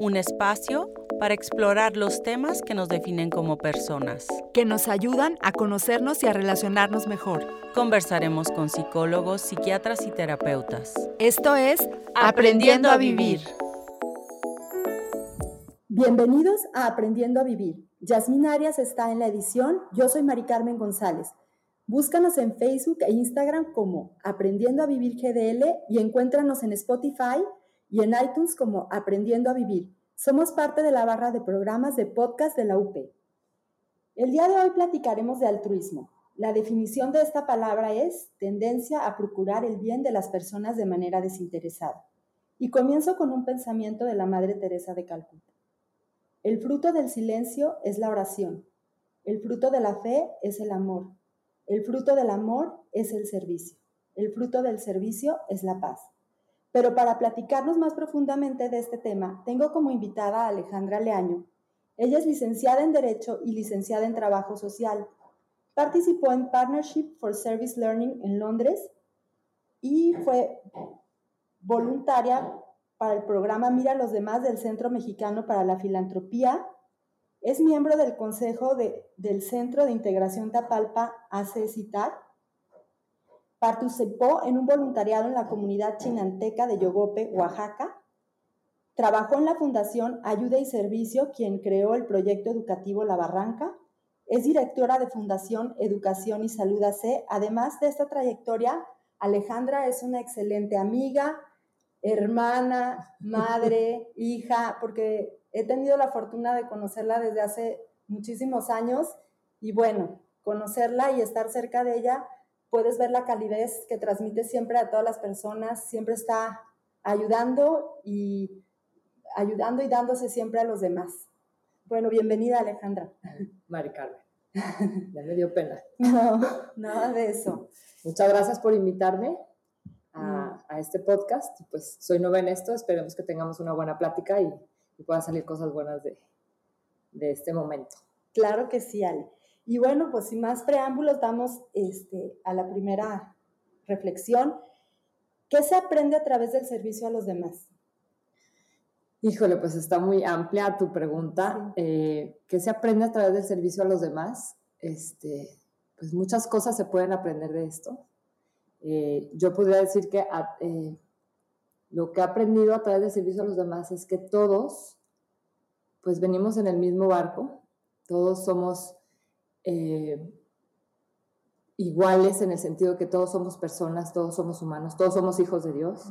un espacio para explorar los temas que nos definen como personas. que nos ayudan a conocernos y a relacionarnos mejor. Conversaremos con psicólogos, psiquiatras y terapeutas. Esto es Aprendiendo a Vivir. Bienvenidos a Aprendiendo a Vivir. Yasmín Arias está en la edición. Yo soy Mari Carmen González. Búscanos en Facebook e Instagram como Aprendiendo a Vivir GDL y encuéntranos en Spotify y en iTunes como Aprendiendo a Vivir. Somos parte de la barra de programas de podcast de la UP. El día de hoy platicaremos de altruismo. La definición de esta palabra es tendencia a procurar el bien de las personas de manera desinteresada. Y comienzo con un pensamiento de la Madre Teresa de Calcuta. El fruto del silencio es la oración. El fruto de la fe es el amor. El fruto del amor es el servicio. El fruto del servicio es la paz. Pero para platicarnos más profundamente de este tema, tengo como invitada a Alejandra Leaño. Ella es licenciada en Derecho y licenciada en Trabajo Social. Participó en Partnership for Service Learning en Londres y fue voluntaria para el programa Mira a los demás del Centro Mexicano para la Filantropía. Es miembro del Consejo de- del Centro de Integración Tapalpa ACECITAR. Participó en un voluntariado en la comunidad chinanteca de Yogope, Oaxaca. Trabajó en la Fundación Ayuda y Servicio, quien creó el proyecto educativo La Barranca. Es directora de Fundación Educación y Salud AC. Además de esta trayectoria, Alejandra es una excelente amiga, hermana, madre, hija, porque he tenido la fortuna de conocerla desde hace muchísimos años y bueno, conocerla y estar cerca de ella, puedes ver la calidez que transmite siempre a todas las personas, siempre está ayudando y ayudando y dándose siempre a los demás. Bueno, bienvenida Alejandra. Mari Carmen. Ya me dio pena. No, nada de eso. Muchas gracias por invitarme a, a este podcast. Pues soy nueva en esto, esperemos que tengamos una buena plática y, y puedan salir cosas buenas de, de este momento. Claro que sí, Ale. Y bueno, pues sin más preámbulos, vamos este, a la primera reflexión. ¿Qué se aprende a través del servicio a los demás? Híjole, pues está muy amplia tu pregunta. Eh, ¿Qué se aprende a través del servicio a los demás? Este, pues muchas cosas se pueden aprender de esto. Eh, yo podría decir que a- eh, lo que he aprendido a través del servicio a los demás es que todos, pues venimos en el mismo barco, todos somos eh, iguales en el sentido que todos somos personas, todos somos humanos, todos somos hijos de Dios.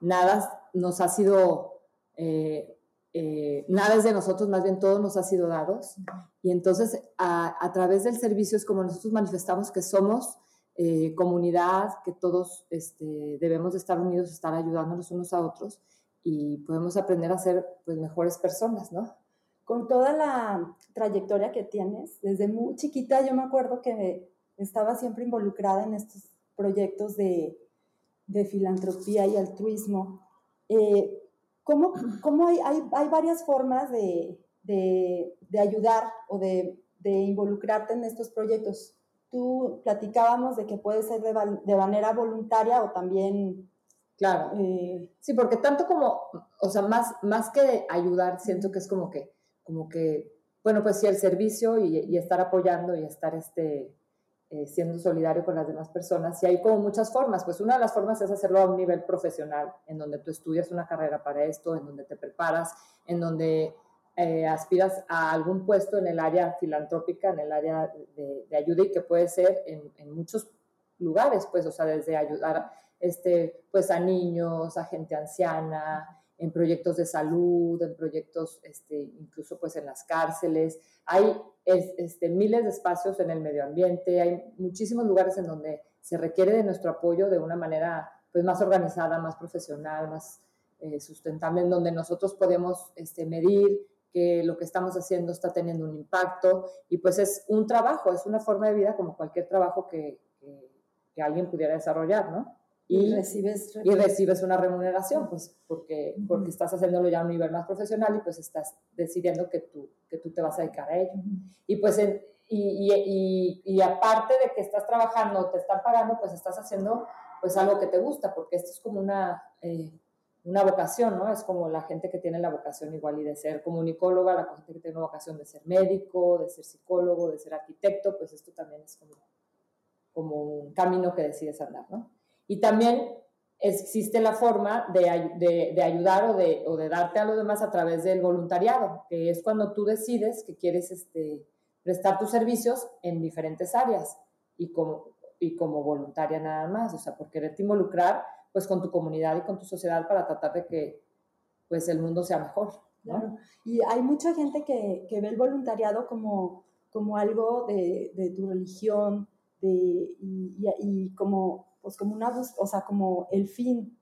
Nada nos ha sido, eh, eh, nada es de nosotros, más bien todo nos ha sido dados. Y entonces a, a través del servicio es como nosotros manifestamos que somos eh, comunidad, que todos este, debemos de estar unidos, estar ayudándonos unos a otros y podemos aprender a ser pues, mejores personas, ¿no? Con toda la trayectoria que tienes, desde muy chiquita yo me acuerdo que estaba siempre involucrada en estos proyectos de, de filantropía y altruismo. Eh, ¿Cómo, cómo hay, hay, hay varias formas de, de, de ayudar o de, involucrarte en estos proyectos? Tú platicábamos de que puede ser de manera voluntaria o también... Claro. eh, Sí, porque tanto como, o sea, más, más que ayudar, siento que es como que, como que, bueno, pues sí, el servicio y, estar apoyando y estar este, eh, siendo solidario con las demás personas. Y hay como muchas formas, pues una de las formas es hacerlo a un nivel profesional, en donde tú estudias una carrera para esto, en donde te preparas, en donde eh, aspiras a algún puesto en el área filantrópica, en el área de, de ayuda y que puede ser en, en muchos lugares, pues, o sea, desde ayudar este, pues, a niños, a gente anciana, en proyectos de salud, en proyectos este, incluso pues en las cárceles. Hay es, este, miles de espacios en el medio ambiente, hay muchísimos lugares en donde se requiere de nuestro apoyo de una manera pues, más organizada, más profesional, más eh, sustentable, en donde nosotros podemos este, medir que lo que estamos haciendo está teniendo un impacto y pues es un trabajo, es una forma de vida como cualquier trabajo que, que, alguien pudiera desarrollar, ¿no? Y, recibes, y recibes una remuneración, pues porque, porque estás haciéndolo ya a un nivel más profesional y pues estás decidiendo que tú, que tú te vas a dedicar a ello. Y pues en, y, y, y, aparte de que estás trabajando, te están pagando, pues estás haciendo pues algo que te gusta, porque esto es como una, eh, una vocación, ¿no? Es como la gente que tiene la vocación igual y de ser comunicóloga, la gente que tiene la vocación de ser médico, de ser psicólogo, de ser arquitecto, pues esto también es como, como un camino que decides andar, ¿no? Y también existe la forma de, de, ayudar o de, o de, darte a los demás a través del voluntariado, que es cuando tú decides que quieres este, prestar tus servicios en diferentes áreas y como, y como voluntaria nada más, o sea, por quererte involucrar pues con tu comunidad y con tu sociedad para tratar de que pues el mundo sea mejor. Claro. Y hay mucha gente que, que, ve el voluntariado como, como algo de, tu religión de, y, como, pues como una, o sea, como el fin,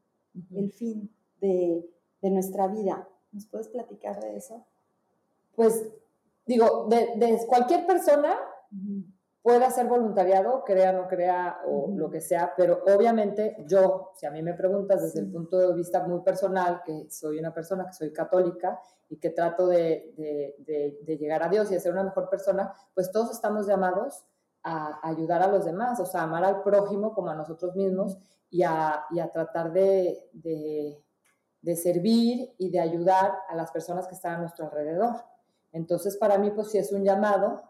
el fin de, de, nuestra vida. ¿Nos puedes platicar de eso? Pues digo, de, de cualquier persona puede hacer voluntariado, crea o no crea o lo que sea, pero obviamente yo, si a mí me preguntas desde el punto de vista muy personal, que soy una persona que soy católica y que trato de, de, de, llegar a Dios y de ser una mejor persona, pues todos estamos llamados a ayudar a los demás, o sea, amar al prójimo como a nosotros mismos y a, y a tratar de, de servir y de ayudar a las personas que están a nuestro alrededor. Entonces, para mí, pues sí es un llamado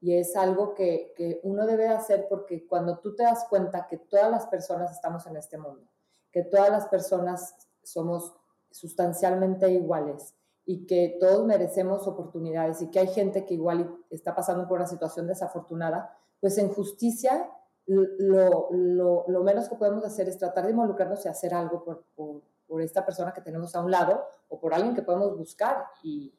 y es algo que, que, uno debe hacer porque cuando tú te das cuenta que todas las personas estamos en este mundo, que todas las personas somos sustancialmente iguales y que todos merecemos oportunidades y que hay gente que igual está pasando por una situación desafortunada, pues en justicia lo, lo, lo menos que podemos hacer es tratar de involucrarnos y hacer algo por, por, por, esta persona que tenemos a un lado o por alguien que podemos buscar y,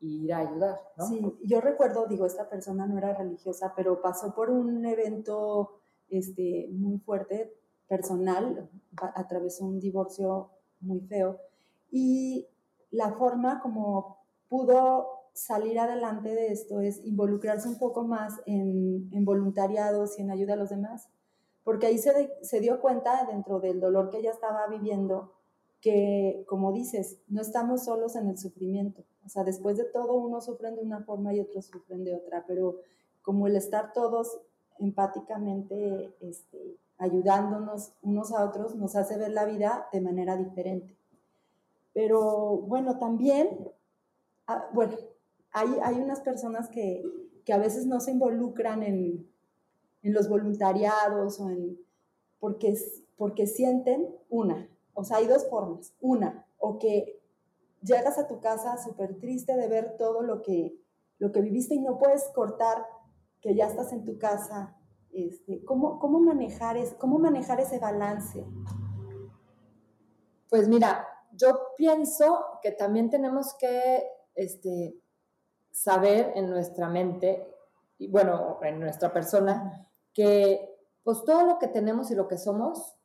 ir a ayudar. Sí, yo recuerdo, digo, esta persona no era religiosa, pero pasó por un evento este, muy fuerte, personal, atravesó un divorcio muy feo y la forma como pudo salir adelante de esto es involucrarse un poco más en, en voluntariados y en ayuda a los demás, porque ahí se, se dio cuenta dentro del dolor que ella estaba viviendo que, como dices, no estamos solos en el sufrimiento. O sea, después de todo, uno sufre de una forma y otros sufren de otra, pero como el estar todos empáticamente este, ayudándonos unos a otros nos hace ver la vida de manera diferente. Pero bueno, también, ah, bueno, hay, hay unas personas que, que, a veces no se involucran en, en los voluntariados o en, porque, porque sienten una, o sea, hay dos formas. Una, o que llegas a tu casa súper triste de ver todo lo que, lo que viviste y no puedes cortar que ya estás en tu casa. Este, ¿cómo, cómo, manejar es, ¿Cómo manejar ese balance? Pues mira, yo pienso que también tenemos que este, saber en nuestra mente, y bueno, en nuestra persona, que pues todo lo que tenemos y lo que somos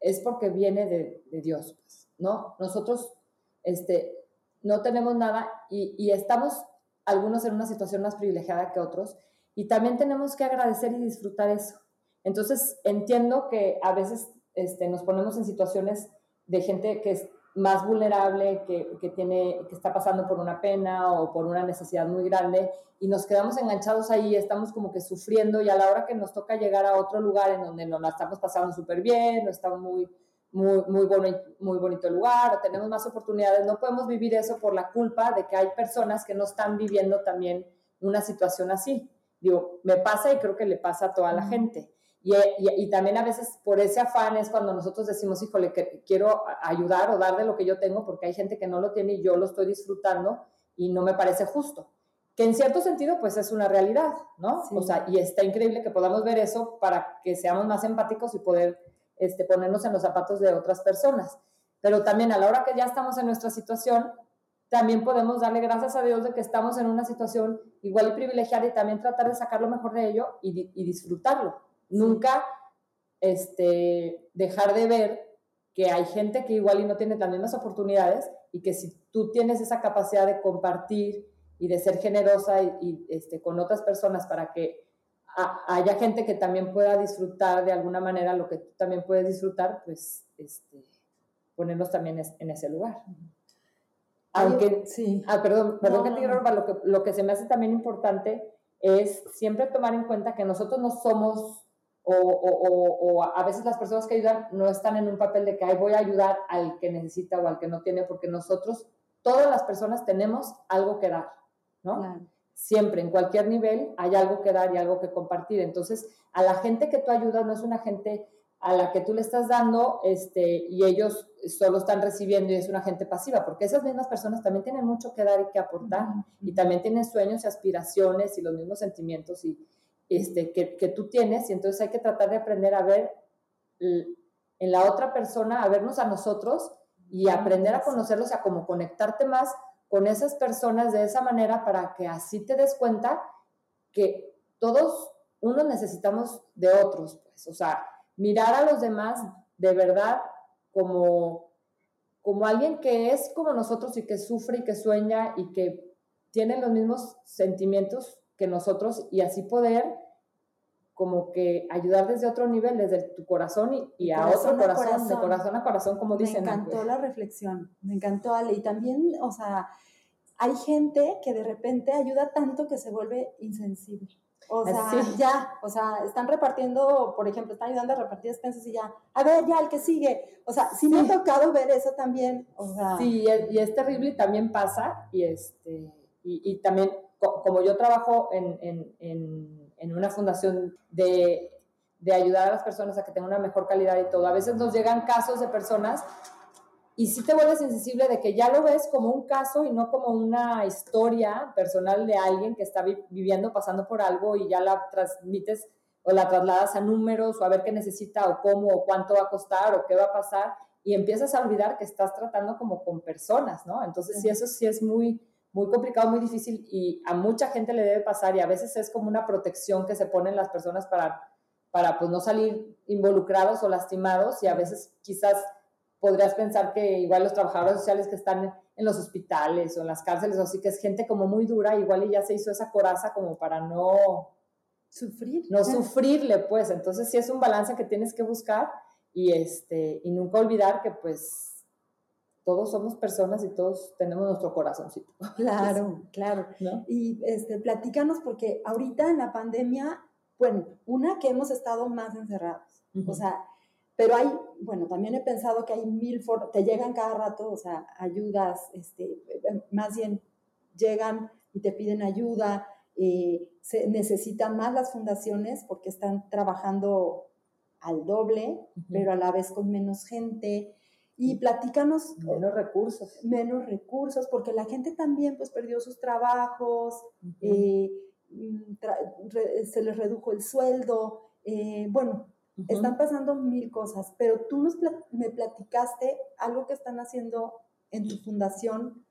es porque viene de, Dios, pues, ¿no? Nosotros este, no tenemos nada y, estamos algunos en una situación más privilegiada que otros y también tenemos que agradecer y disfrutar eso. Entonces, entiendo que a veces este, nos ponemos en situaciones de gente que es más vulnerable, que, que, tiene, que está pasando por una pena o por una necesidad muy grande y nos quedamos enganchados ahí, estamos como que sufriendo y a la hora que nos toca llegar a otro lugar en donde nos la estamos pasando súper bien, no estamos muy, muy, muy, bonito, muy bonito lugar o tenemos más oportunidades, no podemos vivir eso por la culpa de que hay personas que no están viviendo también una situación así. Digo, me pasa y creo que le pasa a toda la gente. Y, y, también a veces por ese afán es cuando nosotros decimos, híjole, que quiero ayudar o dar de lo que yo tengo, porque hay gente que no lo tiene y yo lo estoy disfrutando y no me parece justo. Que en cierto sentido, pues es una realidad, ¿no? O sea, y está increíble que podamos ver eso para que seamos más empáticos y poder este, ponernos en los zapatos de otras personas. Pero también a la hora que ya estamos en nuestra situación, también podemos darle gracias a Dios de que estamos en una situación igual y privilegiada y también tratar de sacar lo mejor de ello y, y disfrutarlo nunca este, dejar de ver que hay gente que igual y no tiene las mismas oportunidades y que si tú tienes esa capacidad de compartir y de ser generosa y, este, con otras personas para que haya gente que también pueda disfrutar de alguna manera lo que tú también puedes disfrutar, pues este, ponernos también en ese lugar. Aunque, sí. Ah, perdón, perdón que te no. lo que, lo que se me hace también importante es siempre tomar en cuenta que nosotros no somos, o, o, o, a veces las personas que ayudan no están en un papel de que Ay, voy a ayudar al que necesita o al que no tiene, porque nosotros, todas las personas tenemos algo que dar, ¿no? Siempre, en cualquier nivel, hay algo que dar y algo que compartir. Entonces, a la gente que tú ayudas no es una gente a la que tú le estás dando este, y ellos solo están recibiendo y es una gente pasiva, porque esas mismas personas también tienen mucho que dar y que aportar y también tienen sueños y aspiraciones y los mismos sentimientos y, este, que, que tú tienes y entonces hay que tratar de aprender a ver en la otra persona, a vernos a nosotros y aprender a conocerlos, a cómo conectarte más con esas personas de esa manera para que así te des cuenta que todos unos necesitamos de otros, pues, o sea, mirar a los demás de verdad como, como alguien que es como nosotros y que sufre y que sueña y que tiene los mismos sentimientos que nosotros y así poder como que ayudar desde otro nivel, desde tu corazón y, a otro corazón, de corazón a corazón, como dicen. Me encantó la reflexión, me encantó Ale. Y también, o sea, hay gente que de repente ayuda tanto que se vuelve insensible. O sea, ya, o sea, están repartiendo, por ejemplo, están ayudando a repartir despensas y ya, a ver, ya, el que sigue. O sea, sí, me ha tocado ver eso también. O sea. Sí, y es, terrible y también pasa. Y, este, y, también, como yo trabajo en, en, en, en una fundación de, de ayudar a las personas a que tengan una mejor calidad y todo, a veces nos llegan casos de personas y si te vuelves insensible de que ya lo ves como un caso y no como una historia personal de alguien que está viviendo, pasando por algo y ya la transmites o la trasladas a números o a ver qué necesita o cómo o cuánto va a costar o qué va a pasar y empiezas a olvidar que estás tratando como con personas, ¿no? Entonces, sí, eso sí es muy, muy complicado, muy difícil y a mucha gente le debe pasar y a veces es como una protección que se ponen las personas para, para pues no salir involucrados o lastimados y a veces quizás podrías pensar que igual los trabajadores sociales que están en los hospitales o en las cárceles, o así que es gente como muy dura, igual y ya se hizo esa coraza como para no sufrir. No sufrirle, pues. Entonces sí es un balance que tienes que buscar y, este, y nunca olvidar que pues todos somos personas y todos tenemos nuestro corazoncito. Claro, claro. Y este, platícanos porque ahorita en la pandemia, bueno, una que hemos estado más encerrados. O sea, pero hay, bueno, también he pensado que hay mil te llegan cada rato, o sea, ayudas, este, eh, más bien llegan y te piden ayuda, eh, se necesitan más las fundaciones porque están trabajando al doble, pero a la vez con menos gente. Y platícanos. Menos recursos. Menos recursos, porque la gente también pues perdió sus trabajos, eh, mm, se les redujo el sueldo. bueno, están pasando mil cosas, pero tú nos me platicaste algo que están haciendo en tu fundación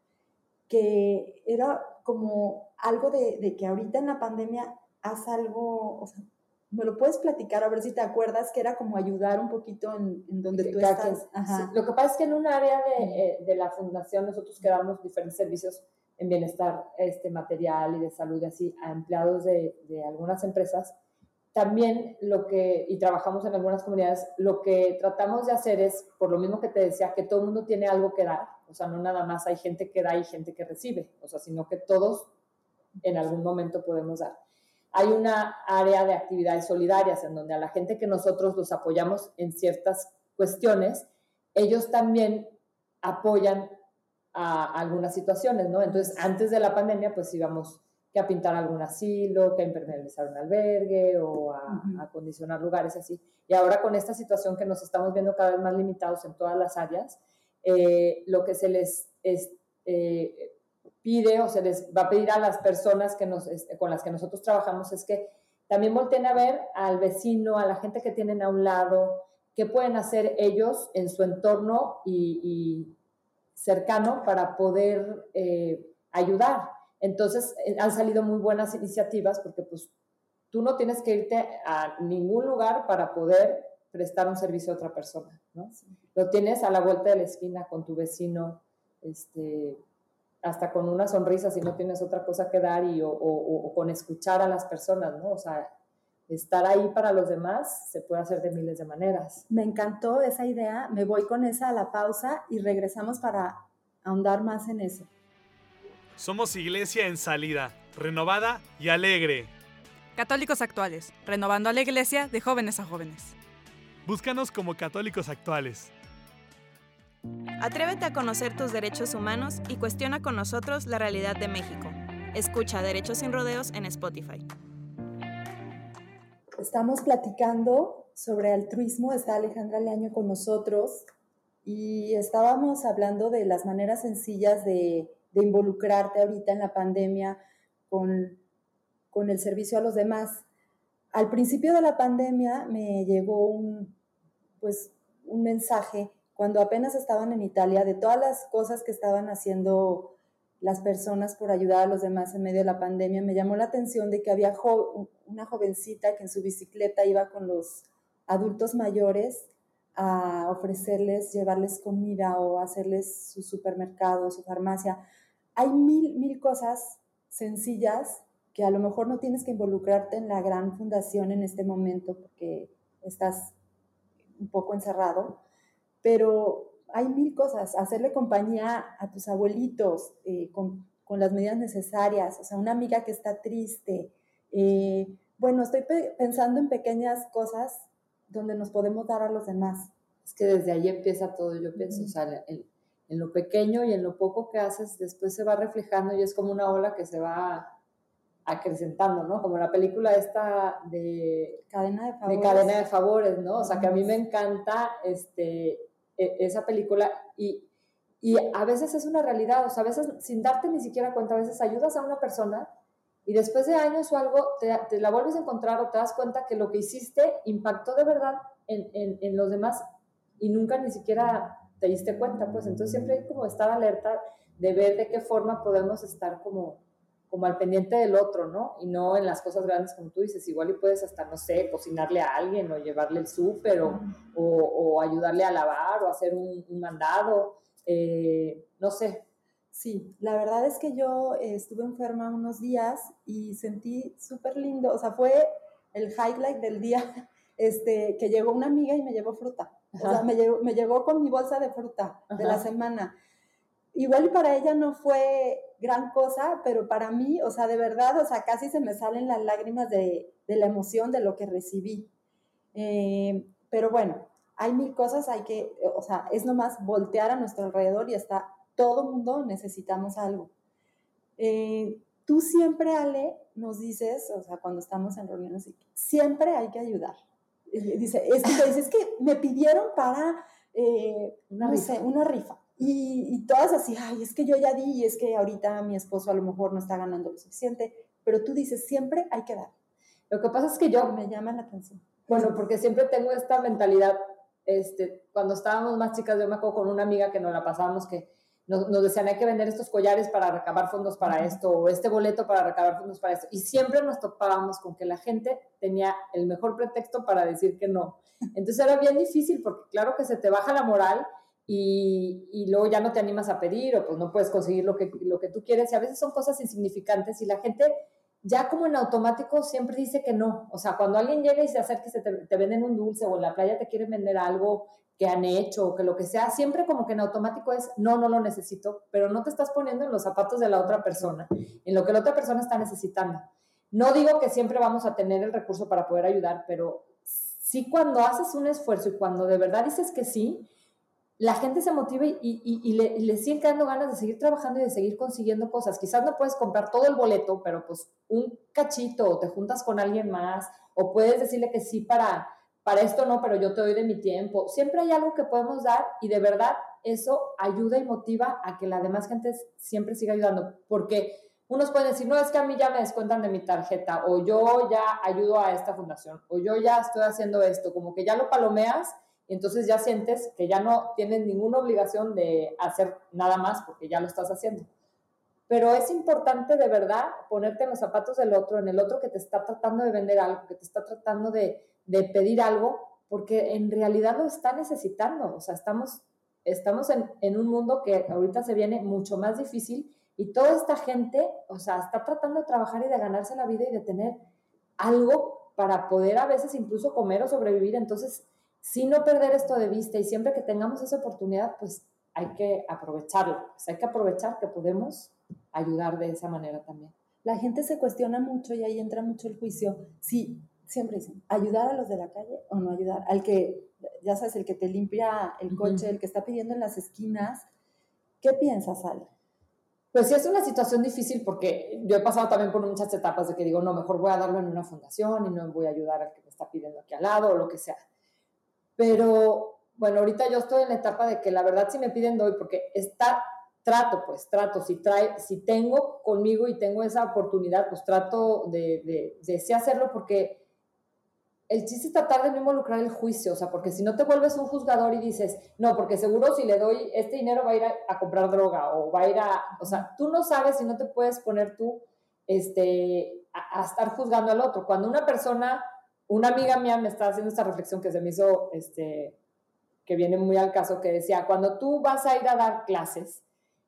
que era como algo de, que ahorita en la pandemia haz algo, o sea, ¿me lo puedes platicar a ver si te acuerdas que era como ayudar un poquito en, donde tú estás? Lo que pasa es que en un área de, eh, la fundación nosotros quedamos diferentes servicios en bienestar este, material y de salud y así a empleados de, de algunas empresas. También lo que, y trabajamos en algunas comunidades, lo que tratamos de hacer es, por lo mismo que te decía, que todo el mundo tiene algo que dar, o sea, no nada más hay gente que da y gente que recibe, o sea, sino que todos en algún momento podemos dar. Hay una área de actividades solidarias en donde a la gente que nosotros los apoyamos en ciertas cuestiones, ellos también apoyan a algunas situaciones, ¿no? Entonces, antes de la pandemia, pues íbamos que a pintar algún asilo, que a impermeabilizar un albergue o a, acondicionar lugares así. Y ahora con esta situación que nos estamos viendo cada vez más limitados en todas las áreas, eh, lo que se les eh, pide o se les va a pedir a las personas que nos, con las que nosotros trabajamos es que también volteen a ver al vecino, a la gente que tienen a un lado, qué pueden hacer ellos en su entorno y, cercano para poder eh, ayudar entonces, eh, han salido muy buenas iniciativas porque pues tú no tienes que irte a ningún lugar para poder prestar un servicio a otra persona, ¿no? Lo tienes a la vuelta de la esquina con tu vecino, este, hasta con una sonrisa si no tienes otra cosa que dar y, o, con escuchar a las personas, ¿no? O sea, estar ahí para los demás se puede hacer de miles de maneras. Me encantó esa idea, me voy con esa a la pausa y regresamos para ahondar más en eso. Somos iglesia en salida, renovada y alegre. Católicos actuales, renovando a la iglesia de jóvenes a jóvenes. Búscanos como católicos actuales. Atrévete a conocer tus derechos humanos y cuestiona con nosotros la realidad de México. Escucha Derechos sin Rodeos en Spotify. Estamos platicando sobre altruismo, está Alejandra Leaño con nosotros y estábamos hablando de las maneras sencillas de, involucrarte ahorita en la pandemia con, con el servicio a los demás. Al principio de la pandemia me llegó un, pues, un mensaje cuando apenas estaban en Italia, de todas las cosas que estaban haciendo las personas por ayudar a los demás en medio de la pandemia, me llamó la atención de que había una jovencita que en su bicicleta iba con los adultos mayores a ofrecerles, llevarles comida o hacerles su supermercado, su farmacia. Hay mil, mil cosas sencillas que a lo mejor no tienes que involucrarte en la gran fundación en este momento porque estás un poco encerrado, pero hay mil cosas, hacerle compañía a tus abuelitos eh, con, con, las medidas necesarias, o sea, una amiga que está triste. Eh, bueno, estoy pensando en pequeñas cosas donde nos podemos dar a los demás. Es que desde ahí empieza todo, yo pienso, o sea, en, en, lo pequeño y en lo poco que haces, después se va reflejando y es como una ola que se va acrecentando, ¿no? Como la película esta de cadena de favores, de cadena de favores ¿no? O sea, que a mí me encanta este, esa película y, y a veces es una realidad, o sea, a veces sin darte ni siquiera cuenta, a veces ayudas a una persona y después de años o algo te, la vuelves a encontrar o te das cuenta que lo que hiciste impactó de verdad en, en, en, los demás y nunca ni siquiera te diste cuenta, pues. Entonces siempre hay como estar alerta de ver de qué forma podemos estar como como al pendiente del otro, ¿no? Y no en las cosas grandes como tú dices, igual y puedes hasta, no sé, cocinarle a alguien o llevarle el súper o, o, ayudarle a lavar o hacer un, mandado, eh, no sé. Sí, la verdad es que yo eh, estuve enferma unos días y sentí súper lindo, o sea, fue el highlight del día, este, que llegó una amiga y me llevó fruta, o sea, me, llevó, me llegó con mi bolsa de fruta de la semana. Igual y para ella no fue gran cosa, pero para mí, o sea, de verdad, o sea, casi se me salen las lágrimas de, de la emoción de lo que recibí. Eh, pero bueno, hay mil cosas, hay que, o sea, es nomás voltear a nuestro alrededor y está, todo mundo necesitamos algo. Eh, tú siempre, Ale, nos dices, o sea, cuando estamos en reuniones, siempre hay que ayudar. Dice, es que, es que me pidieron para, eh, no sé, una rifa. Y, todas así, ay, es que yo ya di y es que ahorita mi esposo a lo mejor no está ganando lo suficiente, pero tú dices, siempre hay que dar. Lo que pasa es que yo... Me llama la atención. Bueno, porque siempre tengo esta mentalidad, este, cuando estábamos más chicas, yo me acuerdo con una amiga que nos la pasábamos que nos, nos, decían hay que vender estos collares para recabar fondos para esto o este boleto para recabar fondos para esto. Y siempre nos topábamos con que la gente tenía el mejor pretexto para decir que no. Entonces era bien difícil porque claro que se te baja la moral y, y, luego ya no te animas a pedir o pues no puedes conseguir lo que, lo que tú quieres y a veces son cosas insignificantes y la gente ya como en automático siempre dice que no. O sea, cuando alguien llega y se acerca y se te, te, venden un dulce o en la playa te quieren vender algo que han hecho o que lo que sea, siempre como que en automático es no, no lo necesito, pero no te estás poniendo en los zapatos de la otra persona, en lo que la otra persona está necesitando. No digo que siempre vamos a tener el recurso para poder ayudar, pero sí cuando haces un esfuerzo y cuando de verdad dices que sí, la gente se motiva y, y, le, y, le, siguen quedando ganas de seguir trabajando y de seguir consiguiendo cosas. Quizás no puedes comprar todo el boleto, pero pues un cachito o te juntas con alguien más o puedes decirle que sí para, para esto no, pero yo te doy de mi tiempo. Siempre hay algo que podemos dar y de verdad eso ayuda y motiva a que la demás gente siempre siga ayudando. Porque unos pueden decir, no, es que a mí ya me descuentan de mi tarjeta o yo ya ayudo a esta fundación o yo ya estoy haciendo esto, como que ya lo palomeas entonces ya sientes que ya no tienes ninguna obligación de hacer nada más porque ya lo estás haciendo. Pero es importante de verdad ponerte en los zapatos del otro, en el otro que te está tratando de vender algo, que te está tratando de, de pedir algo porque en realidad lo está necesitando. O sea, estamos, estamos en, en un mundo que ahorita se viene mucho más difícil y toda esta gente, o sea, está tratando de trabajar y de ganarse la vida y de tener algo para poder a veces incluso comer o sobrevivir. Entonces, si no perder esto de vista y siempre que tengamos esa oportunidad, pues hay que aprovecharlo. Pues hay que aprovechar que podemos ayudar de esa manera también. La gente se cuestiona mucho y ahí entra mucho el juicio. Sí, siempre dicen, ayudar a los de la calle o no ayudar. Al que, ya sabes, el que te limpia el coche, el que está pidiendo en las esquinas. ¿Qué piensas, Ale? Pues sí, es una situación difícil porque yo he pasado también por muchas etapas de que digo, no, mejor voy a darlo en una fundación y no voy a ayudar al que me está pidiendo aquí al lado o lo que sea. Pero bueno, ahorita yo estoy en la etapa de que la verdad si me piden doy porque está, trato, pues trato, si, trae, si tengo conmigo y tengo esa oportunidad, pues trato de, de, de sí hacerlo porque el chiste es tratar de no involucrar el juicio, o sea, porque si no te vuelves un juzgador y dices, no, porque seguro si le doy este dinero va a ir a, comprar droga o va a ir a, o sea, tú no sabes y no te puedes poner tú este, a, estar juzgando al otro. Cuando una persona, una amiga mía me está haciendo esta reflexión que se me hizo, este, que viene muy al caso, que decía, cuando tú vas a ir a dar clases,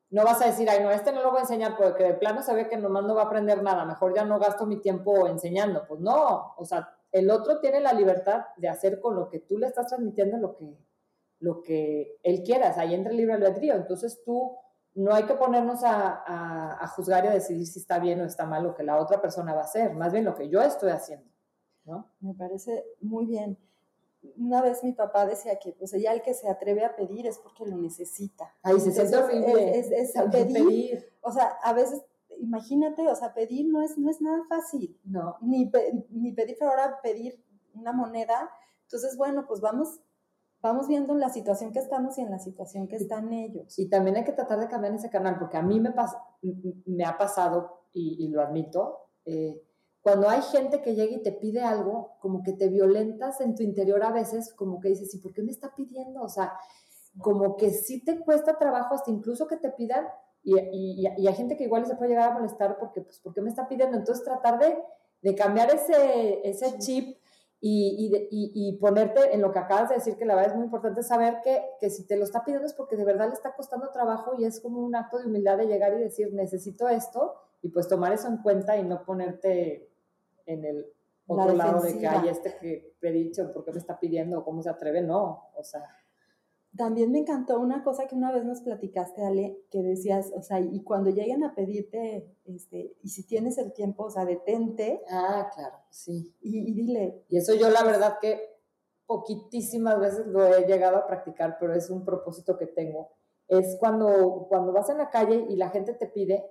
no vas a decir, ay, no, este no lo voy a enseñar porque de plano sabía que nomás no va a aprender nada, mejor ya no gasto mi tiempo enseñando. Pues no, o sea, el otro tiene la libertad de hacer con lo que tú le estás transmitiendo lo que, lo que él quiera. ahí entra el libre albedrío. Entonces tú no hay que ponernos a, a, juzgar y a decidir si está bien o está mal lo que la otra persona va a hacer, más bien lo que yo estoy haciendo. ¿No? Me parece muy bien. Una vez mi papá decía que pues ya el que se atreve a pedir es porque lo necesita. Ahí se siente horrible. Es, es, pedir. O sea, a veces imagínate, o sea, pedir no es, no es nada fácil. No. Ni, ni pedir ahora, pedir una moneda. Entonces, bueno, pues vamos, vamos viendo en la situación que estamos y en la situación que están ellos. Y también hay que tratar de cambiar ese canal, porque a mí me, me ha pasado, y, lo admito, eh, cuando hay gente que llega y te pide algo, como que te violentas en tu interior a veces, como que dices, ¿y por qué me está pidiendo? O sea, como que sí te cuesta trabajo hasta incluso que te pidan y, y, y, hay gente que igual se puede llegar a molestar porque, pues, ¿por qué me está pidiendo? Entonces, tratar de, de cambiar ese, ese chip y, y, ponerte en lo que acabas de decir, que la verdad es muy importante saber que, que, si te lo está pidiendo es porque de verdad le está costando trabajo y es como un acto de humildad de llegar y decir, necesito esto, y pues tomar eso en cuenta y no ponerte en el otro lado de que hay este que he dicho, ¿por qué me está pidiendo? ¿Cómo se atreve? No, o sea también me encantó una cosa que una vez nos platicaste, Ale, que decías, o sea, y cuando lleguen a pedirte, este, y si tienes el tiempo, o sea, detente. Ah, claro, sí. Y, dile. Y eso yo la verdad que poquitísimas veces lo he llegado a practicar, pero es un propósito que tengo. Es cuando, cuando vas en la calle y la gente te pide,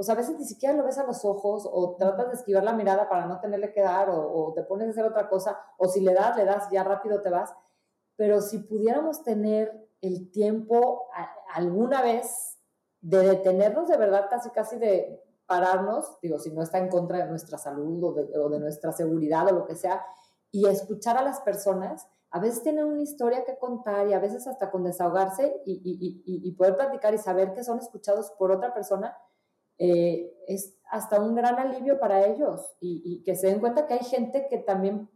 pues a veces ni siquiera lo ves a los ojos o tratas de esquivar la mirada para no tenerle que dar o, o te pones a hacer otra cosa o si le das, le das, ya rápido te vas. Pero si pudiéramos tener el tiempo alguna vez de detenernos de verdad, casi casi de pararnos, digo, si no está en contra de nuestra salud o de, nuestra seguridad o lo que sea, y escuchar a las personas, a veces tienen una historia que contar y a veces hasta con desahogarse y, poder platicar y saber que son escuchados por otra persona, eh, es hasta un gran alivio para ellos y, que se den cuenta que hay gente que también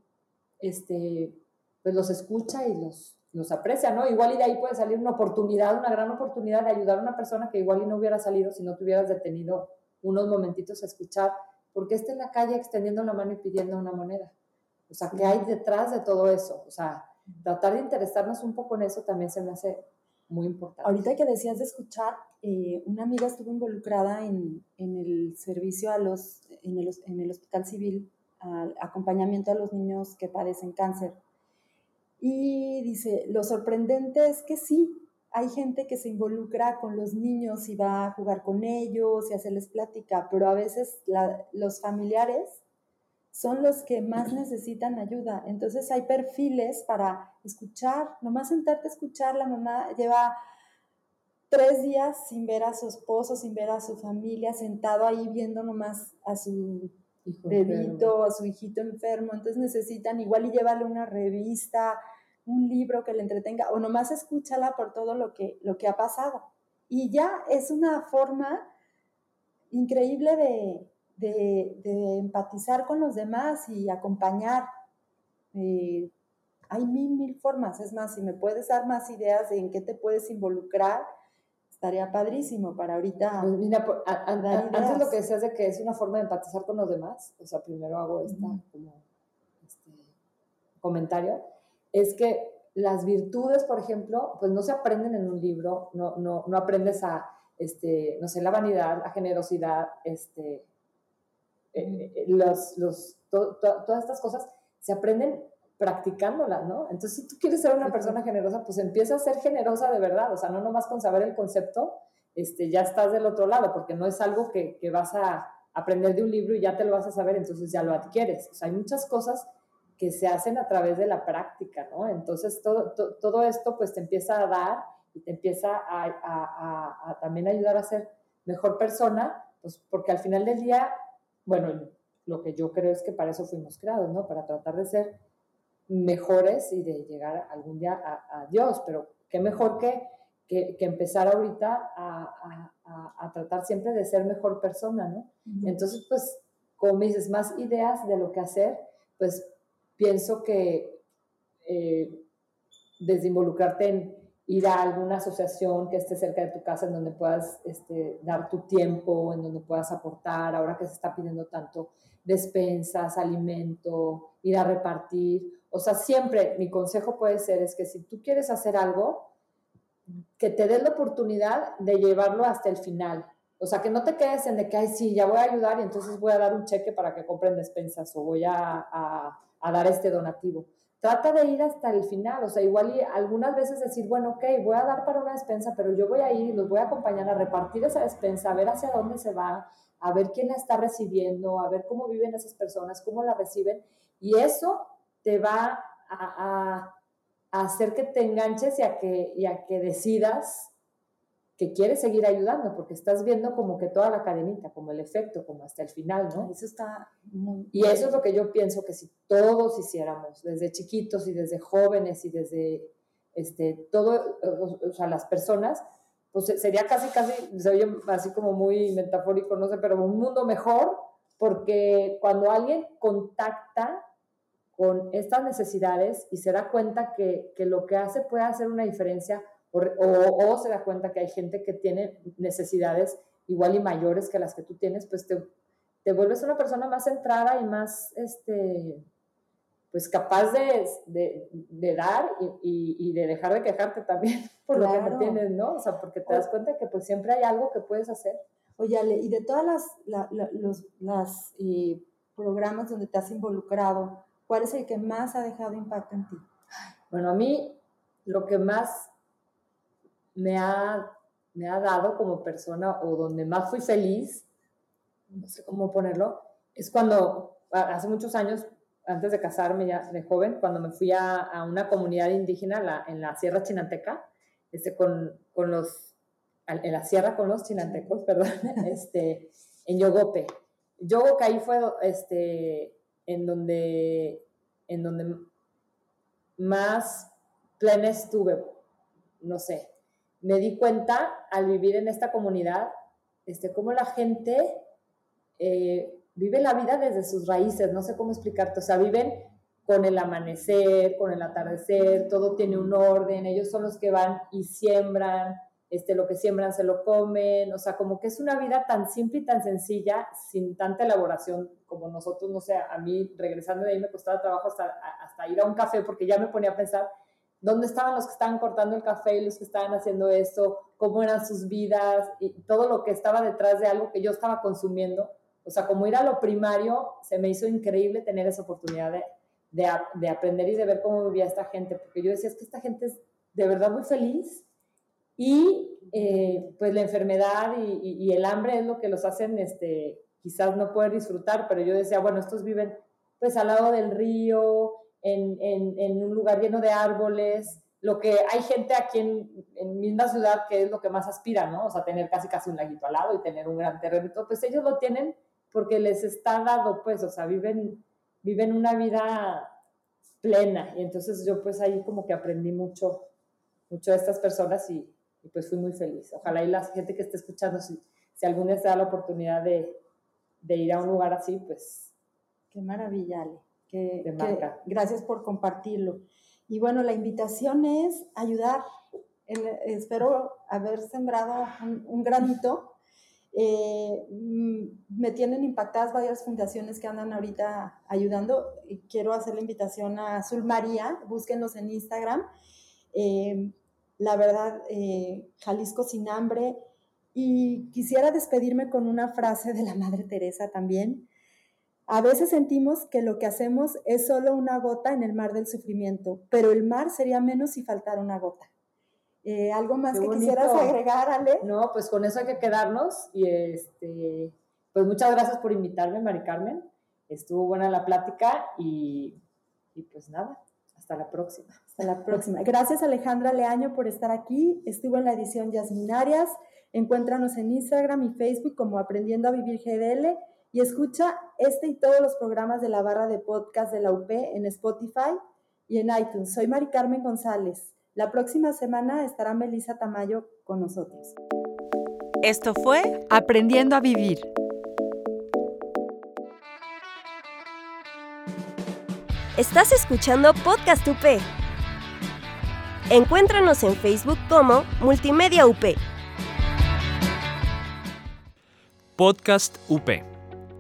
este, pues los escucha y los, los aprecia, ¿no? Igual y de ahí puede salir una oportunidad, una gran oportunidad de ayudar a una persona que igual y no hubiera salido si no te hubieras detenido unos momentitos a escuchar, porque está en la calle extendiendo la mano y pidiendo una moneda. O sea, ¿qué hay detrás de todo eso? O sea, tratar de interesarnos un poco en eso también se me hace muy importante. Ahorita que decías de escuchar, eh, una amiga estuvo involucrada en, en, el servicio a los, en el, en el hospital civil, al acompañamiento a los niños que padecen cáncer. Y dice, lo sorprendente es que sí, hay gente que se involucra con los niños y va a jugar con ellos y hacerles plática, pero a veces los familiares son los que más necesitan ayuda. Entonces hay perfiles para escuchar, nomás sentarte a escuchar, la mamá lleva tres días sin ver a su esposo, sin ver a su familia, sentado ahí viendo nomás a su bebito, a su hijito enfermo, entonces necesitan igual y llevarle una revista, un libro que le entretenga o nomás escúchala por todo lo que, lo que ha pasado. Y ya es una forma increíble de, de, empatizar con los demás y acompañar eh, hay mil, mil formas. Es más, si me puedes dar más ideas de en qué te puedes involucrar, estaría padrísimo para ahorita. Pues mira, antes lo que decías de que es una forma de empatizar con los demás, o sea, primero hago esta como este comentario, es que las virtudes, por ejemplo, pues no se aprenden en un libro, no, no, no aprendes a, este, no sé, la vanidad, la generosidad, este, eh, eh, los, los, todas estas cosas se aprenden practicándolas, ¿no? Entonces, si tú quieres ser una persona generosa, pues empieza a ser generosa de verdad, o sea, no nomás con saber el concepto, este, ya estás del otro lado, porque no es algo que, que vas a aprender de un libro y ya te lo vas a saber, entonces ya lo adquieres. O sea, hay muchas cosas que se hacen a través de la práctica, ¿no? Entonces, todo, todo esto pues te empieza a dar y te empieza a, a, a, también ayudar a ser mejor persona, pues porque al final del día, bueno, lo que yo creo es que para eso fuimos creados, ¿no? Para tratar de ser mejores y de llegar algún día a, Dios, pero qué mejor que, que, empezar ahorita a, a, tratar siempre de ser mejor persona, ¿no? Entonces, pues, como me dices, más ideas de lo que hacer, pues pienso que eh, desde involucrarte en ir a alguna asociación que esté cerca de tu casa en donde puedas este, dar tu tiempo, en donde puedas aportar, ahora que se está pidiendo tanto despensas, alimento, ir a repartir. O sea, siempre mi consejo puede ser es que si tú quieres hacer algo, que te des la oportunidad de llevarlo hasta el final. O sea, que no te quedes en de que, ay, sí, ya voy a ayudar y entonces voy a dar un cheque para que compren despensas o voy a a dar este donativo. Trata de ir hasta el final, o sea, igual y algunas veces decir, bueno, ok, voy a dar para una despensa, pero yo voy a ir y los voy a acompañar a repartir esa despensa, a ver hacia dónde se va, a ver quién la está recibiendo, a ver cómo viven esas personas, cómo la reciben, y eso te va a, hacer que te enganches y a que, y a que decidas que quieres seguir ayudando, porque estás viendo como que toda la cadenita, como el efecto, como hasta el final, ¿no? Eso está muy... Y eso es lo que yo pienso que si todos hiciéramos, desde chiquitos y desde jóvenes y desde este, todo, o, sea, las personas, pues sería casi, casi, se oye así como muy metafórico, no sé, pero un mundo mejor, porque cuando alguien contacta con estas necesidades y se da cuenta que, que lo que hace puede hacer una diferencia, o, se da cuenta que hay gente que tiene necesidades igual y mayores que las que tú tienes, pues te, te vuelves una persona más centrada y más, este, pues capaz de, de, de dar y, y, de dejar de quejarte también por lo que no tienes, ¿no? O sea, porque te das cuenta que pues siempre hay algo que puedes hacer. Oye, Ale, y de todas las, los las, eh, programas donde te has involucrado, ¿cuál es el que más ha dejado impacto en ti? Bueno, a mí lo que más me ha, me ha dado como persona o donde más fui feliz, no sé cómo ponerlo, es cuando hace muchos años, antes de casarme ya de joven, cuando me fui a, una comunidad indígena en la Sierra Chinanteca, este, con, con los, en la sierra con los chinantecos, perdón, este, en Yogope. Yogope ahí fue este, en, donde, en donde más plena estuve, no sé, me di cuenta al vivir en esta comunidad, este, cómo la gente eh, vive la vida desde sus raíces, no sé cómo explicarte, o sea, viven con el amanecer, con el atardecer, todo tiene un orden, ellos son los que van y siembran, este, lo que siembran se lo comen, o sea, como que es una vida tan simple y tan sencilla, sin tanta elaboración como nosotros, no sé, a mí regresando de ahí me costaba trabajo hasta, hasta ir a un café porque ya me ponía a pensar dónde estaban los que estaban cortando el café y los que estaban haciendo esto, cómo eran sus vidas y todo lo que estaba detrás de algo que yo estaba consumiendo. O sea, como ir a lo primario, se me hizo increíble tener esa oportunidad de, de, aprender y de ver cómo vivía esta gente, porque yo decía, es que esta gente es de verdad muy feliz y eh, pues la enfermedad y, y, el hambre es lo que los hacen este, quizás no poder disfrutar, pero yo decía, bueno, estos viven pues al lado del río, en, un lugar lleno de árboles, lo que hay gente aquí en, en misma ciudad que es lo que más aspira, ¿no? O sea, tener casi casi un laguito al lado y tener un gran terreno pues ellos lo tienen porque les está dado, pues, o sea, viven, viven una vida plena y entonces yo pues ahí como que aprendí mucho, mucho de estas personas y, pues fui muy feliz. Ojalá y la gente que esté escuchando, si, si algún día se da la oportunidad de, de ir a un lugar así, pues... Qué maravilla, Ale gracias por compartirlo. Y bueno, la invitación es ayudar. espero haber sembrado un, granito. Eh, me tienen impactadas varias fundaciones que andan ahorita ayudando. Quiero hacer la invitación a Azul María, búsquenos en Instagram. Eh, la verdad, eh, Jalisco sin hambre. Y quisiera despedirme con una frase de la Madre Teresa también. A veces sentimos que lo que hacemos es solo una gota en el mar del sufrimiento, pero el mar sería menos si faltara una gota. Eh, ¿Algo más que quisieras agregar, Ale? No, pues con eso hay que quedarnos. Y este, pues muchas gracias por invitarme, Mari Carmen. Estuvo buena la plática y, y pues nada, hasta la próxima. Hasta la próxima. Gracias Alejandra Leaño por estar aquí. Estuvo en la edición Yasminarias. Encuéntranos en Instagram y Facebook como Aprendiendo a Vivir GDL y escucha este y todos los programas de la barra de podcast de la UP en Spotify y en iTunes. Soy Mari Carmen González. La próxima semana estará Melissa Tamayo con nosotros. Esto fue Aprendiendo a Vivir. Estás escuchando Podcast UP. Encuéntranos en Facebook como Multimedia UP. Podcast UP